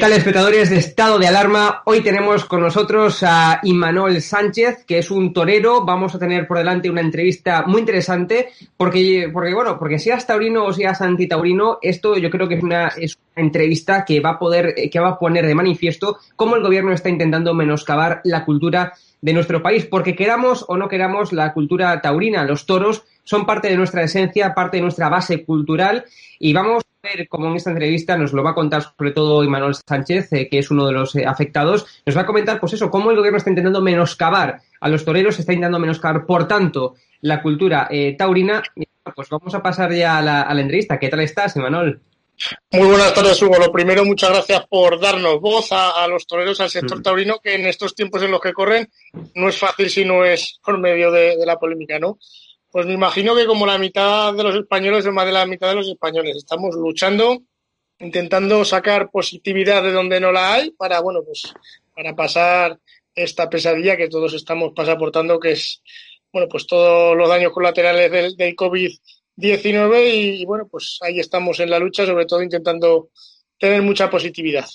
Tal, espectadores de Estado de Alarma? Hoy tenemos con nosotros a Imanol Sánchez, que es un torero. Vamos a tener por delante una entrevista muy interesante, porque, porque bueno, porque seas taurino o seas antitaurino, esto yo creo que es una, es una entrevista que va a poder, que va a poner de manifiesto cómo el gobierno está intentando menoscabar la cultura de nuestro país, porque queramos o no queramos la cultura taurina, los toros son parte de nuestra esencia, parte de nuestra base cultural y vamos ver cómo en esta entrevista nos lo va a contar sobre todo Imanol Sánchez, eh, que es uno de los eh, afectados, nos va a comentar pues eso, cómo el gobierno está intentando menoscabar a los toreros, está intentando menoscabar, por tanto, la cultura eh, taurina. Pues vamos a pasar ya a la, a la entrevista. ¿Qué tal estás, Imanol? Muy buenas tardes, Hugo. Lo primero, muchas gracias por darnos voz a, a los toreros, al sector taurino, que en estos tiempos en los que corren no es fácil si no es por medio de, de la polémica, ¿no? Pues me imagino que como la mitad de los españoles, o más de la mitad de los españoles, estamos luchando, intentando sacar positividad de donde no la hay para, bueno, pues para pasar esta pesadilla que todos estamos pasaportando, que es, bueno, pues todos los daños colaterales del, del COVID-19 y, y, bueno, pues ahí estamos en la lucha, sobre todo intentando tener mucha positividad.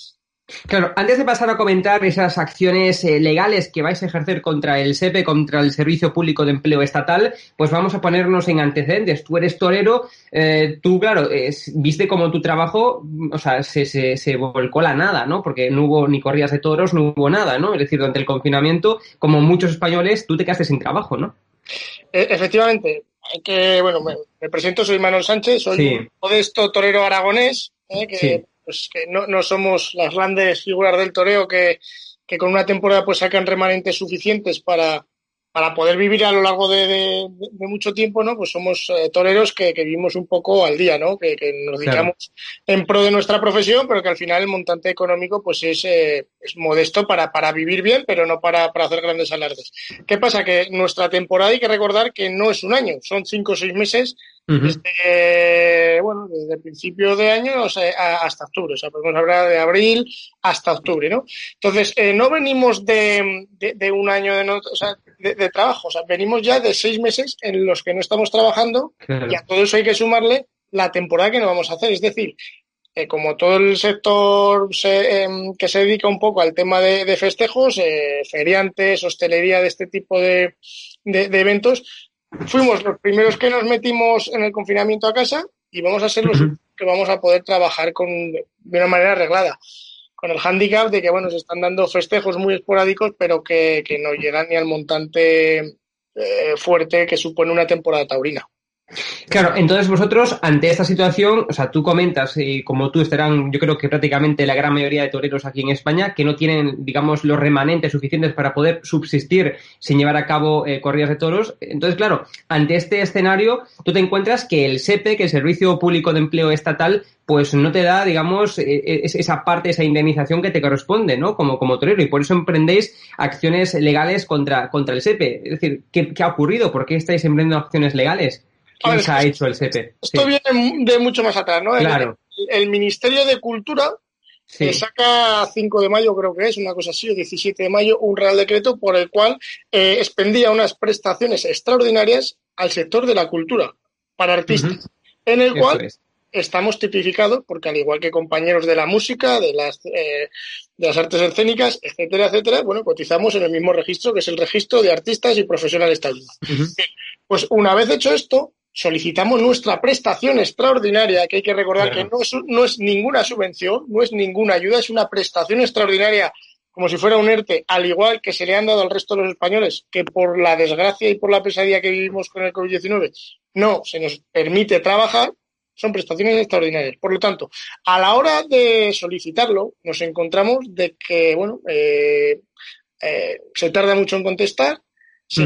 Claro, antes de pasar a comentar esas acciones eh, legales que vais a ejercer contra el SEPE, contra el Servicio Público de Empleo Estatal, pues vamos a ponernos en antecedentes. Tú eres torero, eh, tú, claro, viste como tu trabajo, o sea, se, se, se, volcó la nada, ¿no? Porque no hubo ni corridas de toros, no hubo nada, ¿no? Es decir, durante el confinamiento, como muchos españoles, tú te quedaste sin trabajo, ¿no? E efectivamente, hay que, bueno, me, me, presento, soy Manuel Sánchez, soy sí. un modesto torero aragonés, eh, que sí pues que no, no somos las grandes figuras del toreo que, que con una temporada pues sacan remanentes suficientes para, para poder vivir a lo largo de, de, de mucho tiempo, ¿no? Pues somos eh, toreros que, que, vivimos un poco al día, ¿no? Que, que nos dedicamos claro. en pro de nuestra profesión, pero que al final el montante económico pues es, eh, es modesto para, para vivir bien, pero no para, para hacer grandes alardes. ¿Qué pasa? Que nuestra temporada hay que recordar que no es un año, son cinco o seis meses Uh -huh. desde, bueno, desde el principio de año o sea, hasta octubre, o sea, podemos hablar de abril hasta octubre, ¿no? Entonces, eh, no venimos de, de, de, un año de, no, o sea, de, de, trabajo, o sea, venimos ya de seis meses en los que no estamos trabajando claro. y a todo eso hay que sumarle la temporada que no vamos a hacer, es decir, eh, como todo el sector se, eh, que se dedica un poco al tema de, de festejos, eh, feriantes, hostelería de este tipo de, de, de, eventos, fuimos los primeros que nos metimos en el confinamiento a casa y vamos a ser los uh -huh. que vamos a poder trabajar con, de una manera arreglada. Con el hándicap de que, bueno, se están dando festejos muy esporádicos, pero que, que no llegan ni al montante eh, fuerte que supone una temporada taurina. Claro, entonces vosotros, ante esta situación, o sea, tú comentas, y como tú estarán, yo creo que prácticamente la gran mayoría de toreros aquí en España, que no tienen, digamos, los remanentes suficientes para poder subsistir sin llevar a cabo eh, corridas de toros. Entonces, claro, ante este escenario, tú te encuentras que el SEPE, que el Servicio Público de Empleo Estatal, pues no te da, digamos, esa parte, esa indemnización que te corresponde, ¿no? Como, como torero. Y por eso emprendéis acciones legales contra, contra el SEPE. Es decir, ¿qué, ¿qué ha ocurrido? ¿Por qué estáis emprendiendo acciones legales? ¿Quién se ha hecho el SEPE? Esto sí. viene de mucho más atrás, ¿no? Claro. El, el, Ministerio de Cultura saca 5 de mayo, creo que es, una cosa así, o 17 de mayo, un Real Decreto por el cual eh, expendía unas prestaciones extraordinarias al sector de la cultura para artistas, en el cual estamos tipificados, porque al igual que compañeros de la música, de las, eh, de las artes escénicas, etcétera, etcétera, bueno, cotizamos en el mismo registro, que es el registro de artistas y profesionales taurinos. Pues una vez hecho esto, solicitamos nuestra prestación extraordinaria, que hay que recordar que no es, no es ninguna subvención, no es ninguna ayuda, es una prestación extraordinaria como si fuera un ERTE, al igual que se le han dado al resto de los españoles, que por la desgracia y por la pesadilla que vivimos con el COVID-19 no se nos permite trabajar, son prestaciones extraordinarias. Por lo tanto, a la hora de solicitarlo, nos encontramos de que, bueno, eh, eh, se tarda mucho en contestar, se,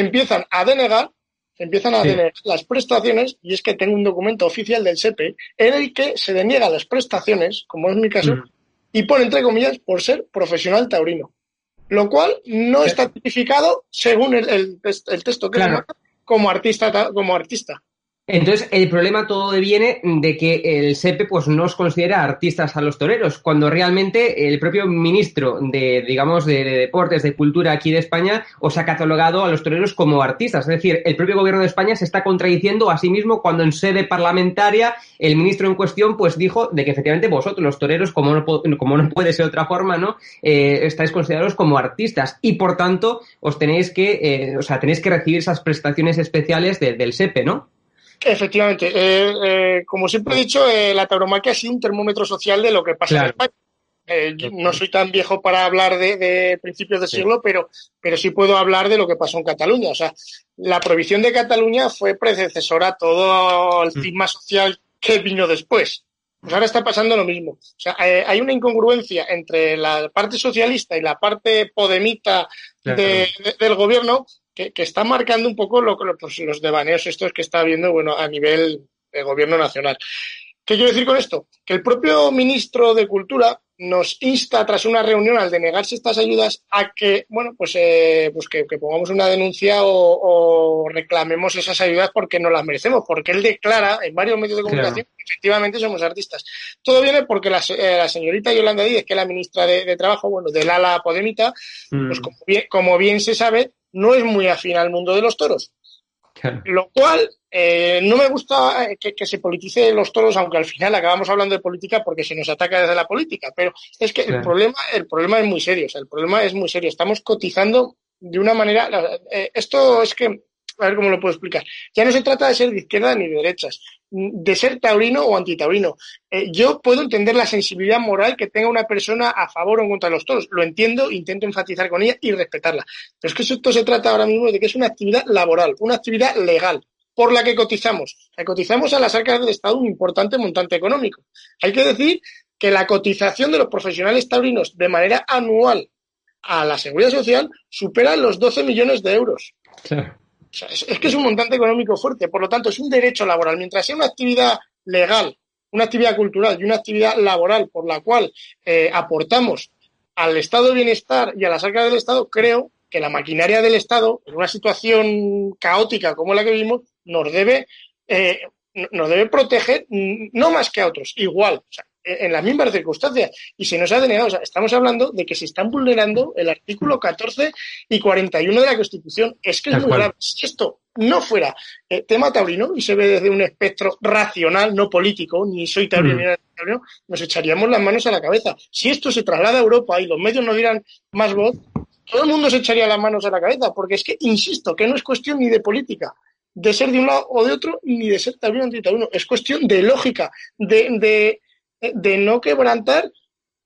empiezan, a denegar, empiezan a denegar las prestaciones, y es que tengo un documento oficial del SEPE en el que se deniega las prestaciones, como es mi caso, y pone entre comillas por ser profesional taurino. Lo cual no está tipificado según el, texto que como artista, como artista. Entonces, el problema todo viene de que el SEPE pues, no os considera artistas a los toreros, cuando realmente el propio ministro de, digamos, de, deportes, de cultura aquí de España, os ha catalogado a los toreros como artistas. Es decir, el propio gobierno de España se está contradiciendo a sí mismo cuando en sede parlamentaria el ministro en cuestión pues dijo de que efectivamente vosotros, los toreros, como no, como no puede ser de otra forma, ¿no? Eh, estáis considerados como artistas y por tanto os tenéis que, eh, o sea, tenéis que recibir esas prestaciones especiales del SEPE, ¿no? Efectivamente. Eh, eh, como siempre he dido, eh, la tauromaquia ha sido un termómetro social de lo que pasa en España. no soy tan viejo para hablar de, principios de siglo, pero, pero sí puedo hablar de lo que pasó en Cataluña. O sea, la prohibición de Cataluña fue predecesora a todo el mm. cisma social que vino después. Pues ahora está pasando lo mismo. O sea, hay una incongruencia entre la parte socialista y la parte podemita del gobierno que, está marcando un poco lo, pues, los devaneos estos que está habiendo bueno, a nivel de gobierno nacional. ¿Qué quiero decir con esto? Que el propio ministro de Cultura nos insta tras una reunión al denegarse estas ayudas a que, bueno, pues, eh, pues que, pongamos una denuncia o, reclamemos esas ayudas porque no las merecemos, porque él declara en varios medios de comunicación que efectivamente somos artistas. Todo viene porque la, eh, señorita Yolanda Díez, que es la ministra de, Trabajo, bueno, del ala Podemita, pues mm. como bien, como bien se sabe, no es muy afín al mundo de los toros. Lo cual eh, no me gusta eh, que, se politice los toros, aunque al final acabamos hablando de política porque se nos ataca desde la política. Pero es que el problema, el problema es muy serio. el problema es muy serio. Estamos cotizando de una manera. Eh, esto es que a ver cómo lo puedo explicar. Ya no se trata de ser de izquierda ni de derechas, de ser taurino o antitaurino. Eh, yo puedo entender la sensibilidad moral que tenga una persona a favor o en contra de los toros. Lo entiendo, intento enfatizar con ella y respetarla. Pero es que esto se trata ahora mismo de que es una actividad laboral, una actividad legal por la que cotizamos. Cotizamos a las arcas del Estado un importante montante económico. Hay que decir que la cotización de los profesionales taurinos de manera anual a la seguridad social supera los 12 millones de euros es, que es un montante económico fuerte, por lo tanto es un derecho laboral. Mientras sea una actividad legal, una actividad cultural y una actividad laboral por la cual eh, aportamos al estado de bienestar y a las arcas del Estado, creo que la maquinaria del Estado, en una situación caótica como la que vivimos, nos debe, eh, nos debe proteger no más que a otros, igual en las mismas circunstancias y se nos ha denegado. O sea, estamos hablando de que se están vulnerando el artículo 14 y 41 de la Constitución. Es que es muy grave. Si esto no fuera eh, tema taurino y se ve desde un espectro racional, no político, ni soy taurino ni mm. taurino, nos echaríamos las manos a la cabeza. Si esto se traslada a Europa y los medios no dieran más voz, todo el mundo se echaría las manos a la cabeza, porque es que, insisto, que no es cuestión ni de política, de ser de un lado o de otro, ni de ser taurino o antitaurino. Es cuestión de lógica, de, de de no quebrantar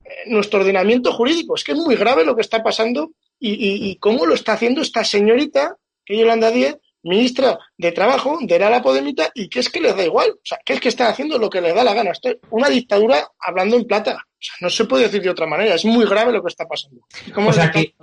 eh, nuestro ordenamiento jurídico. Es que es muy grave lo que está pasando y, cómo lo está haciendo esta señorita, que es Yolanda Díez, ministra de Trabajo de la Podemita, y que es que les da igual. O sea, que es que está haciendo lo que les da la gana. Esto es una dictadura hablando en plata. O sea, no se puede decir de otra manera. Es muy grave lo que está pasando. ¿Cómo o sea, que,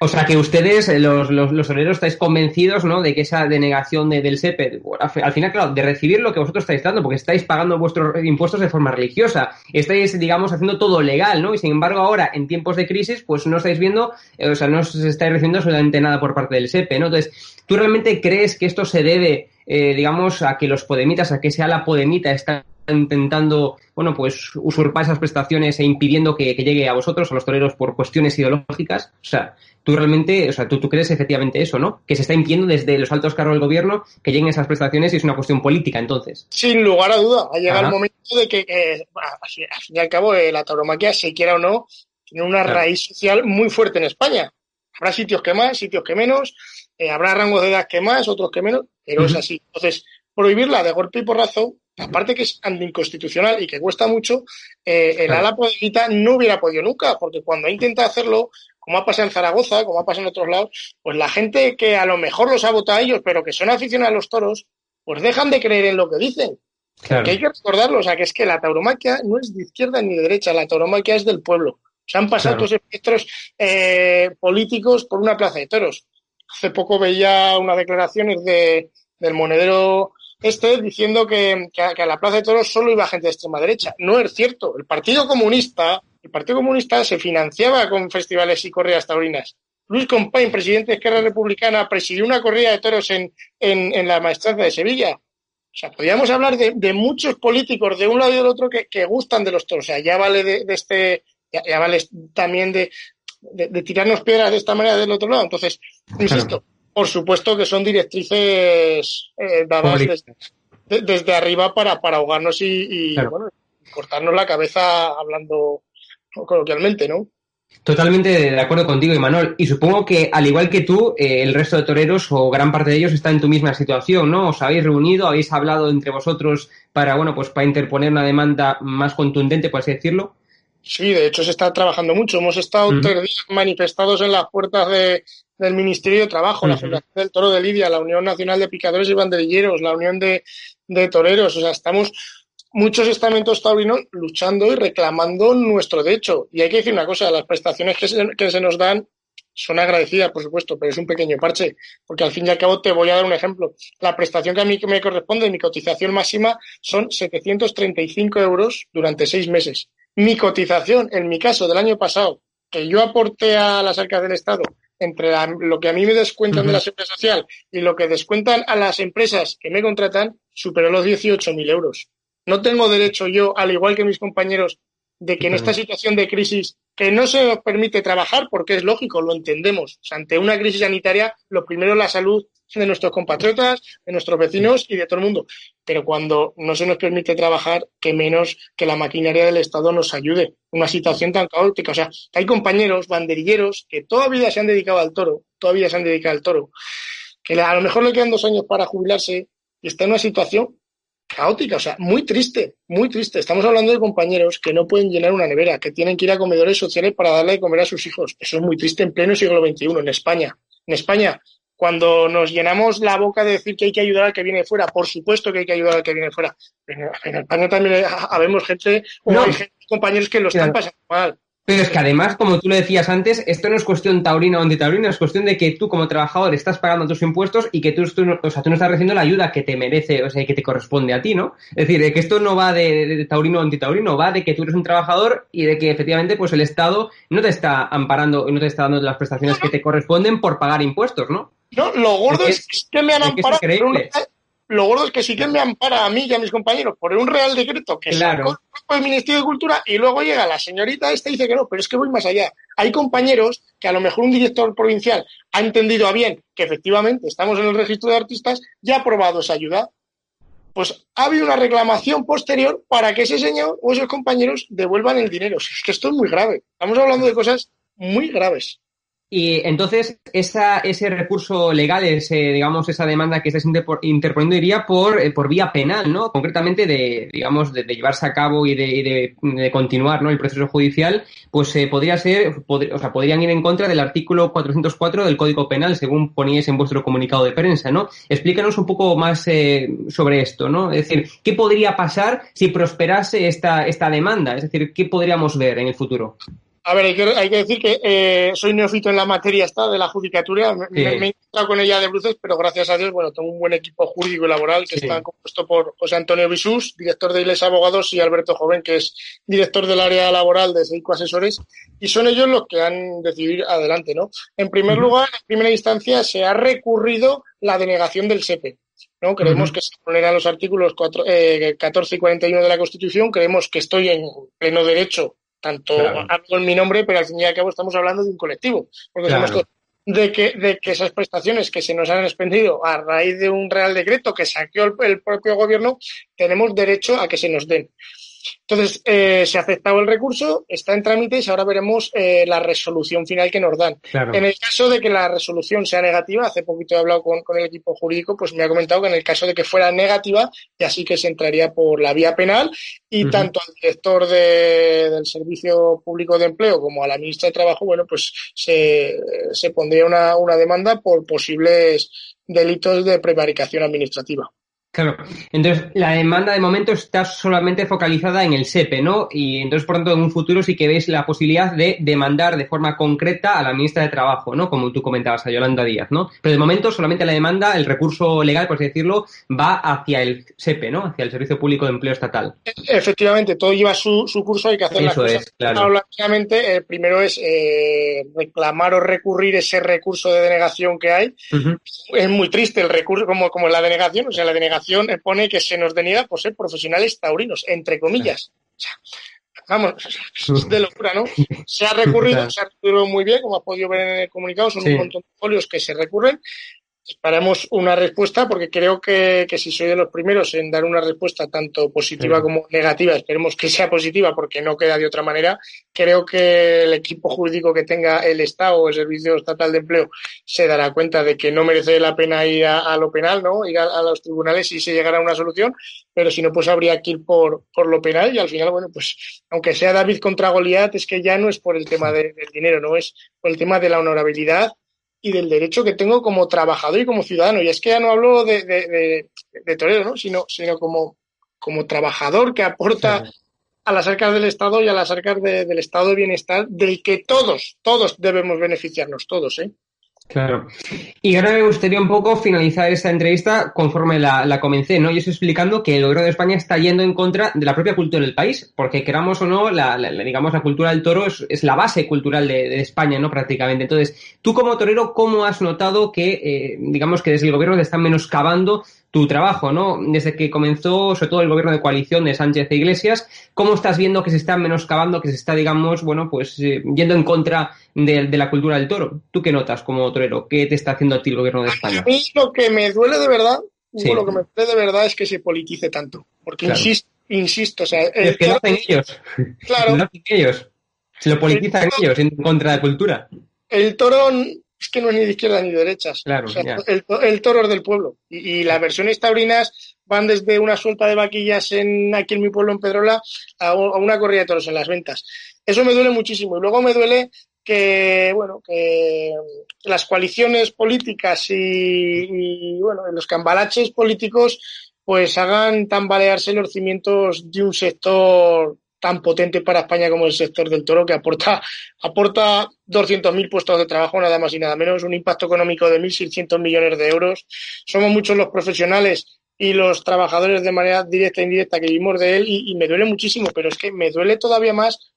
o sea que ustedes, eh, los, los, los estáis convencidos, ¿no? De que esa denegación del SEPE, al final, claro, de recibir lo que vosotros estáis dando, porque estáis pagando vuestros impuestos de forma religiosa, estáis, digamos, haciendo todo legal, ¿no? Y sin embargo, ahora, en tiempos de crisis, pues no estáis viendo, eh, o sea, no se estáis recibiendo absolutamente nada por parte del SEPE, ¿no? Entonces, ¿tú realmente crees que esto se debe, eh, digamos, a que los podemitas, a que sea la podemita esta intentando, bueno, pues usurpar esas prestaciones e impidiendo que, llegue a vosotros, a los toreros, por cuestiones ideológicas. O sea, tú realmente, o sea, tú, tú crees efectivamente eso, ¿no? Que se está impidiendo desde los altos cargos del gobierno que lleguen esas prestaciones y es una cuestión política, entonces. Sin lugar a duda, ha llegado el momento de que, al fin y al cabo, eh, la tauromaquia, se quiera o no, tiene una raíz social muy fuerte en España. Habrá sitios que más, sitios que menos, eh, habrá rangos de edad que más, otros que menos, pero es así. Entonces, prohibirla de golpe y porrazo, aparte que es anticonstitucional y que cuesta mucho, eh, el ala podemita no hubiera podido nunca, porque cuando ha intentado hacerlo, como ha pasado en Zaragoza, como ha pasado en otros lados, pues la gente que a lo mejor los ha votado a ellos, pero que son aficionados a los toros, pues dejan de creer en lo que dicen. Que hay que recordarlo, o sea, que es que la tauromaquia no es de izquierda ni de derecha, la tauromaquia es del pueblo. Se han pasado los espectros eh, políticos por una plaza de toros. Hace poco veía unas declaraciones de, del monedero este diciendo que, a, la Plaza de Toros solo iba gente de extrema derecha. No es cierto. El Partido Comunista, el Partido Comunista se financiaba con festivales y corridas taurinas. Luis Compain, presidente de Esquerra Republicana, presidió una corrida de toros en, en, la maestranza de Sevilla. O sea, podríamos hablar de, muchos políticos de un lado y del otro que, gustan de los toros. O sea, ya vale de, este, ya, vale también de, de, tirarnos piedras de esta manera del otro lado. Entonces, insisto, por supuesto que son directrices eh, dadas desde, arriba para, para ahogarnos y, cortarnos la cabeza hablando coloquialmente, ¿no? Totalmente de acuerdo contigo, Imanol. Y supongo que, al igual que tú, eh, el resto de toreros o gran parte de ellos está en tu misma situación, ¿no? Os habéis reunido, habéis hablado entre vosotros para, bueno, pues para interponer una demanda más contundente, por así decirlo. Sí, de hecho se está trabajando mucho. Hemos estado tres días manifestados en las puertas de, del Ministerio de Trabajo, la Federación del Toro de Lidia, la Unión Nacional de Picadores y Banderilleros, la Unión de, Toreros. O sea, estamos muchos estamentos taurinos luchando y reclamando nuestro derecho. Y hay que decir una cosa, las prestaciones que se, que se nos dan son agradecidas, por supuesto, pero es un pequeño parche, porque al fin y al cabo te voy a dar un ejemplo. La prestación que a mí me corresponde, mi cotización máxima, son 735 euros durante seis meses. Mi cotización, en mi caso del año pasado, que yo aporté a las arcas del Estado, entre lo que a mí me descuentan de la seguridad social y lo que descuentan a las empresas que me contratan, superó los 18.000 euros. No tengo derecho yo, al igual que mis compañeros, de que en esta situación de crisis que no se nos permite trabajar, porque es lógico, lo entendemos. ante una crisis sanitaria, lo primero es la salud de nuestros compatriotas, de nuestros vecinos y de todo el mundo. Pero cuando no se nos permite trabajar, que menos que la maquinaria del Estado nos ayude. Una situación tan caótica. O sea, hay compañeros, banderilleros, que todavía se han dedicado al toro, todavía se han dedicado al toro, que a lo mejor le quedan dos años para jubilarse y está en una situación caótica, o sea, muy triste, muy triste. Estamos hablando de compañeros que no pueden llenar una nevera, que tienen que ir a comedores sociales para darle de comer a sus hijos. Eso es muy triste en pleno siglo XXI, en España. En España, cuando nos llenamos la boca de decir que hay que ayudar al que viene fuera, por supuesto que hay que ayudar al que viene fuera. En España también habemos gente, o hay gente, compañeros que lo están pasando mal. Pero es que además, como tú lo decías antes, esto no es cuestión taurina o antitaurina, es cuestión de que tú como trabajador estás pagando tus impuestos y que tú, o sea, tú no estás recibiendo la ayuda que te merece, o sea, que te corresponde a ti, ¿no? Es decir, de que esto no va de, taurino o antitaurino, va de que tú eres un trabajador y de que efectivamente pues el Estado no te está amparando y no te está dando las prestaciones que te corresponden por pagar impuestos, ¿no? No, lo gordo es, que me han amparado lo gordo es que sí que me ampara a mí y a mis compañeros por un real decreto que claro. sacó el Ministerio de Cultura y luego llega la señorita esta y dice que no, pero es que voy más allá. Hay compañeros que a lo mejor un director provincial ha entendido a bien que efectivamente estamos en el registro de artistas y ha aprobado esa ayuda. Pues ha habido una reclamación posterior para que ese señor o esos compañeros devuelvan el dinero. Es que esto es muy grave. Estamos hablando de cosas muy graves. Y entonces ese recurso legal, ese, digamos, esa demanda que estás interponiendo iría por, eh, por vía penal, ¿no? Concretamente de, digamos, de, llevarse a cabo y de, de, continuar, ¿no? El proceso judicial, pues eh, podría ser, o sea, podrían ir en contra del artículo 404 del Código Penal, según poníais en vuestro comunicado de prensa, ¿no? Explícanos un poco más eh, sobre esto, ¿no? Es decir, ¿qué podría pasar si prosperase esta, esta demanda? Es decir, ¿qué podríamos ver en el futuro? A ver, hay que, decir que eh, soy neófito en la materia esta de la judicatura. Me, he encontrado con ella de bruces, pero gracias a Dios, bueno, tengo un buen equipo jurídico y laboral que está compuesto por José Antonio Bisús, director de Iles Abogados, y Alberto Joven, que es director del área laboral de Seico Asesores. Y son ellos los que han decidido adelante, ¿no? En primer lugar, en primera instancia, se ha recurrido la denegación del SEPE. ¿no? Creemos que se vulneran los artículos 4, eh, 14 y 41 de la Constitución, creemos que estoy en pleno derecho, tanto en mi nombre, pero al fin y al cabo estamos hablando de un colectivo, porque somos de que, de que esas prestaciones que se nos han expendido a raíz de un real decreto que saqueó el propio gobierno, tenemos derecho a que se nos den. Entonces, eh, se ha aceptado el recurso, está en trámite y ahora veremos eh, la resolución final que nos dan. En el caso de que la resolución sea negativa, hace poquito he hablado con, el equipo jurídico, pues me ha comentado que en el caso de que fuera negativa, ya sí que se entraría por la vía penal y tanto al director del Servicio Público de Empleo como a la ministra de Trabajo, bueno, pues se, se pondría una, una demanda por posibles delitos de prevaricación administrativa. Claro, entonces la demanda de momento está solamente focalizada en el SEPE, ¿no? Y entonces, por tanto, en un futuro sí que veis la posibilidad de demandar de forma concreta a la ministra de Trabajo, ¿no? Como tú comentabas, a Yolanda Díaz, ¿no? Pero de momento solamente la demanda, el recurso legal, por así decirlo, va hacia el SEPE, ¿no? Hacia el Servicio Público de Empleo Estatal. Efectivamente, todo lleva su, su curso, hay que hacer Eso las cosas. Es, claro. el primero es eh, reclamar o recurrir ese recurso de denegación que hay. Es muy triste el recurso, como, como la denegación, o sea, la denegación pone que se nos deniega por ser profesionales taurinos, entre comillas. vamos, es de locura, ¿no? Se ha recurrido, se ha recurrido muy bien, como ha podido ver en el comunicado, son un montón de folios que se recurren Esperamos una respuesta porque creo que, si soy de los primeros en dar una respuesta tanto positiva como negativa, esperemos que sea positiva porque no queda de otra manera. Creo que el equipo jurídico que tenga el Estado o el Servicio Estatal de Empleo se dará cuenta de que no merece la pena ir a, lo penal, ¿no? Ir a, los tribunales y se llegará a una solución, pero si no, pues habría que ir por, por lo penal y al final, bueno, pues aunque sea David contra Goliat, es que ya no es por el tema del dinero, no es por el tema de la honorabilidad y del derecho que tengo como trabajador y como ciudadano. Y es que ya no hablo de, de, de, torero, ¿no? sino, sino como, como trabajador que aporta a las arcas del Estado y a las arcas del Estado de bienestar, del que todos, todos debemos beneficiarnos, todos. ¿eh? Claro. Y ahora me gustaría un poco finalizar esta entrevista conforme la, comencé, ¿no? Yo estoy explicando que el gobierno de España está yendo en contra de la propia cultura del país, porque queramos o no, la, digamos, la cultura del toro es, la base cultural de, España, ¿no? Prácticamente. Entonces, tú como torero, ¿cómo has notado que, eh, digamos, que desde el gobierno te están menoscabando tu trabajo, ¿no? Desde que comenzó, sobre todo el gobierno de coalición de Sánchez e Iglesias, ¿cómo estás viendo que se está menoscabando, que se está, digamos, bueno, pues eh, yendo en contra de, la cultura del toro? ¿Tú qué notas como torero? ¿Qué te está haciendo a ti el gobierno de España? A mí lo que me duele de verdad, lo que me duele de verdad es que se politice tanto. Porque insisto, insisto, o sea. Es que lo hacen ellos. Claro. Lo hacen ellos. Se lo politizan ellos en contra de la cultura. El toro es que no es ni de izquierda ni de derechas. Claro, el, toro es del pueblo. Y, las versiones taurinas van desde una suelta de vaquillas en, aquí en mi pueblo, en Pedrola, a, una corrida de toros en las ventas. Eso me duele muchísimo. Y luego me duele que, bueno, que las coaliciones políticas y, bueno, los cambalaches políticos pues hagan tambalearse los cimientos de un sector tan potente para España como el sector del toro, que aporta, aporta 200.000 puestos de trabajo, nada más y nada menos, un impacto económico de 1.600 millones de euros. Somos muchos los profesionales y los trabajadores de manera directa e indirecta que vivimos de él y, me duele muchísimo, pero es que me duele todavía más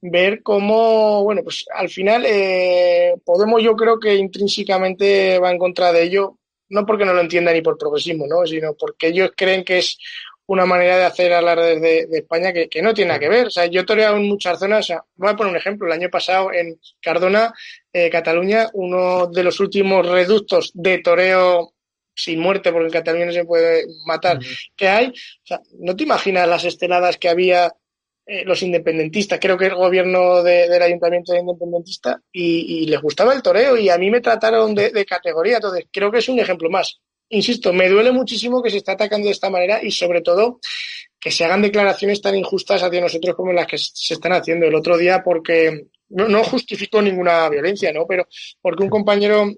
ver cómo, bueno, pues al final eh, Podemos yo creo que intrínsecamente va en contra de ello, no porque no lo entienda ni por progresismo, ¿no? sino porque ellos creen que es una manera de hacer alardes de, de España que, que, no tiene nada que ver. O sea, yo he toreado en muchas zonas, o sea, voy a poner un ejemplo, el año pasado en Cardona, eh, Cataluña, uno de los últimos reductos de toreo sin muerte, porque en Cataluña no se puede matar, que hay. O sea, no te imaginas las esteladas que había eh, los independentistas, creo que el gobierno del ayuntamiento era independentista y, y, les gustaba el toreo y a mí me trataron de, de categoría, entonces creo que es un ejemplo más insisto, me duele muchísimo que se esté atacando de esta manera y sobre todo que se hagan declaraciones tan injustas hacia nosotros como las que se están haciendo el otro día porque no, no justificó ninguna violencia, ¿no? Pero porque un compañero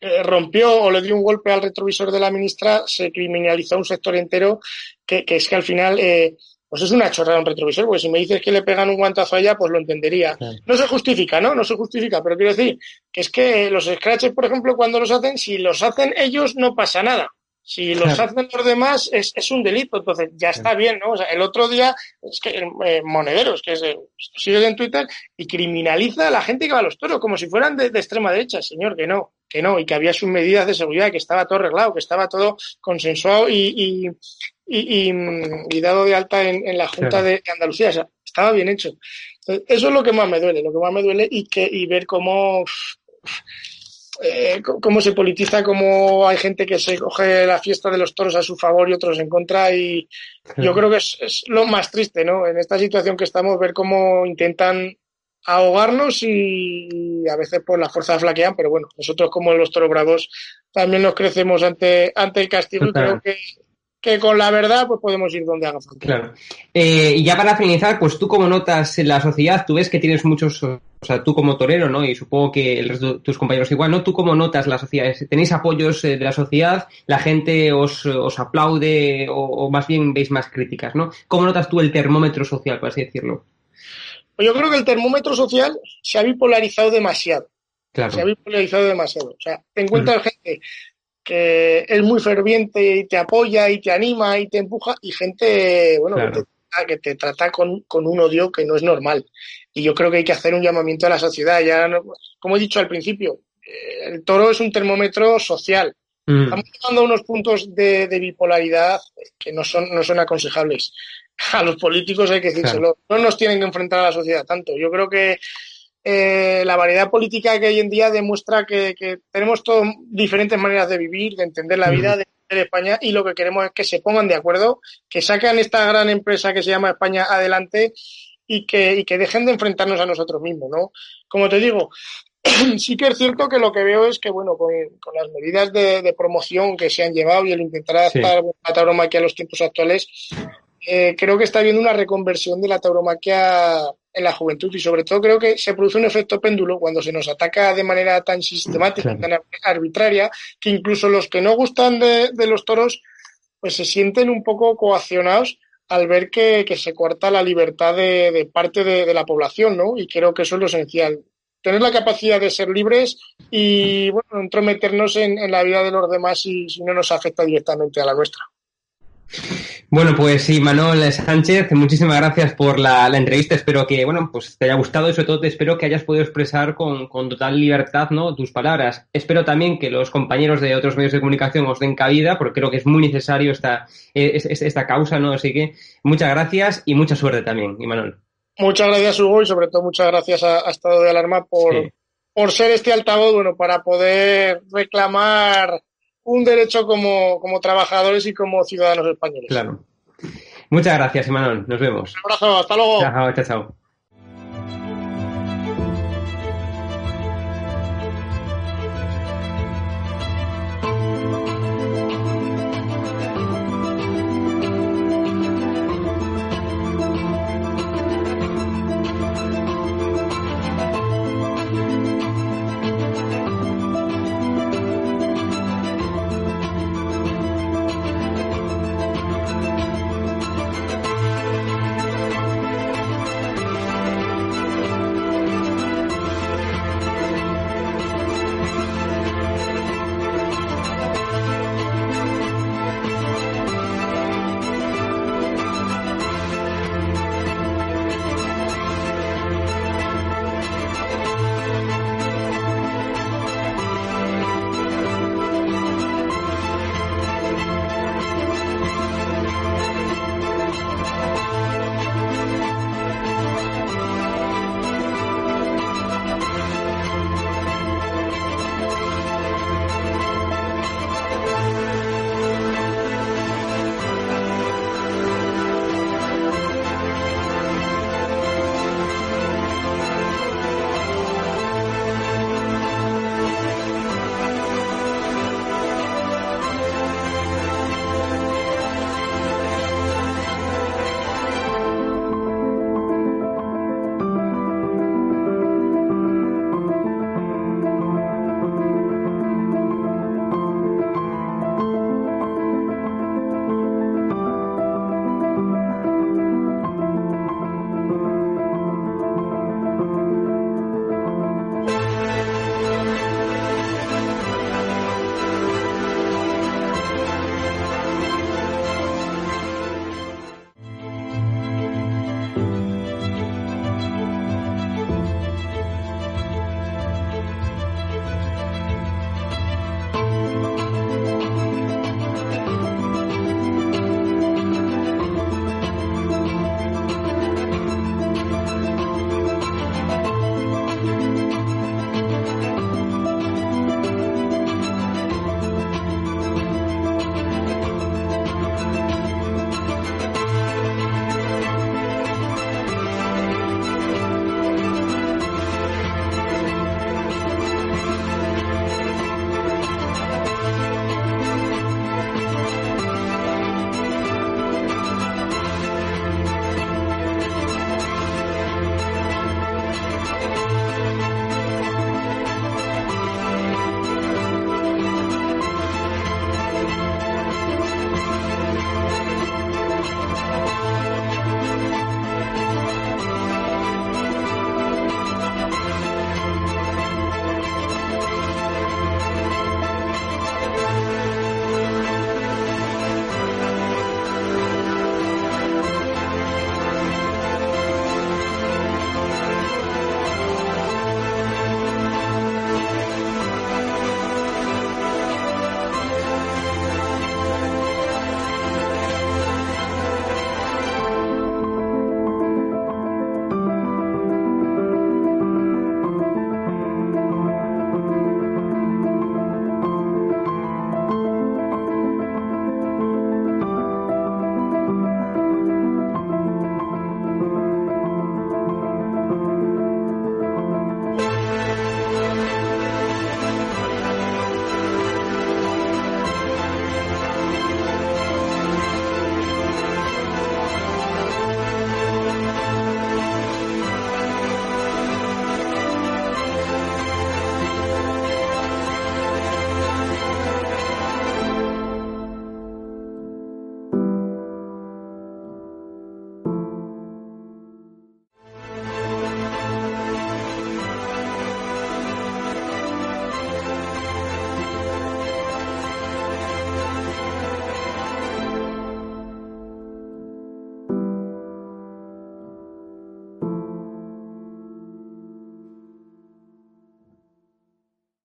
eh, rompió o le dio un golpe al retrovisor de la ministra, se criminalizó un sector entero que, que es que al final eh, pues es una chorrada un retrovisor, porque si me dices que le pegan un guantazo allá, pues lo entendería. No se justifica, ¿no? No se justifica, pero quiero decir que es que los scratches, por ejemplo, cuando los hacen, si los hacen ellos, no pasa nada. Si los hacen los demás es, es, un delito, entonces ya está bien, ¿no? O sea, el otro día, es que eh, Monederos, que es, sigue en Twitter, y criminaliza a la gente que va a los toros, como si fueran de, extrema derecha, señor, que no, que no, y que había sus medidas de seguridad, que estaba todo arreglado, que estaba todo consensuado y, y, y, dado de alta en, la Junta de, Andalucía, o sea, estaba bien hecho. eso es lo que más me duele, lo que más me duele y, que, y ver cómo eh, cómo se politiza, cómo hay gente que se coge la fiesta de los toros a su favor y otros en contra. Y yo creo que es, lo más triste, ¿no? En esta situación que estamos, ver cómo intentan ahogarnos y a veces por las fuerzas flaquean, pero bueno, nosotros como los toros bravos también nos crecemos ante, ante el castigo y creo que que con la verdad pues podemos ir donde haga falta. Claro. Eh, y ya para finalizar, pues tú como notas en la sociedad, tú ves que tienes muchos, o sea, tú como torero, ¿no? Y supongo que el resto de tus compañeros igual, ¿no? ¿Tú cómo notas la sociedad? ¿Tenéis apoyos eh, de la sociedad? ¿La gente os, os aplaude o, más bien veis más críticas, ¿no? ¿Cómo notas tú el termómetro social, por así decirlo? Pues yo creo que el termómetro social se ha bipolarizado demasiado. Claro. Se ha bipolarizado demasiado. O sea, te encuentras gente que es muy ferviente y te apoya y te anima y te empuja y gente, bueno, que, te, trata con, un odio que no es normal. Y yo creo que hay que hacer un llamamiento a la sociedad. Ya, como he dicho al principio, eh, el toro es un termómetro social. Mm. Estamos llegando unos puntos de, bipolaridad que no son, no son aconsejables. A los políticos hay que decírselo. No nos tienen que enfrentar a la sociedad tanto. Yo creo que eh, la variedad política que hoy en día demuestra que, tenemos todos diferentes maneras de vivir, de entender la vida, de entender España y lo que queremos es que se pongan de acuerdo, que saquen esta gran empresa que se llama España adelante y que, y que dejen de enfrentarnos a nosotros mismos, ¿no? Como te digo, sí que es cierto que lo que veo es que, bueno, con, las medidas de, promoción que se han llevado y el intentar adaptar la tauromaquia a los tiempos actuales, eh, creo que está habiendo una reconversión de la tauromaquia en la juventud y sobre todo creo que se produce un efecto péndulo cuando se nos ataca de manera tan sistemática, tan arbitraria, que incluso los que no gustan de, los toros pues se sienten un poco coaccionados al ver que, se corta la libertad de, parte de, la población, ¿no? Y creo que eso es lo esencial. Tener la capacidad de ser libres y, bueno, entrometernos en, en la vida de los demás y si no nos afecta directamente a la nuestra. Bueno, pues sí, Manuel Sánchez, muchísimas gracias por la, entrevista. Espero que, bueno, pues te haya gustado y sobre todo te espero que hayas podido expresar con, total libertad, ¿no? Tus palabras. Espero también que los compañeros de otros medios de comunicación os den cabida, porque creo que es muy necesario esta, esta causa, ¿no? Así que muchas gracias y mucha suerte también, Manuel. Muchas gracias, Hugo, y sobre todo muchas gracias a, Estado de Alarma por, por ser este altavoz, bueno, para poder reclamar un derecho como, como trabajadores y como ciudadanos españoles. Claro. Muchas gracias, Emanuel. Nos vemos. Un abrazo, hasta luego. Chao, chao, chao.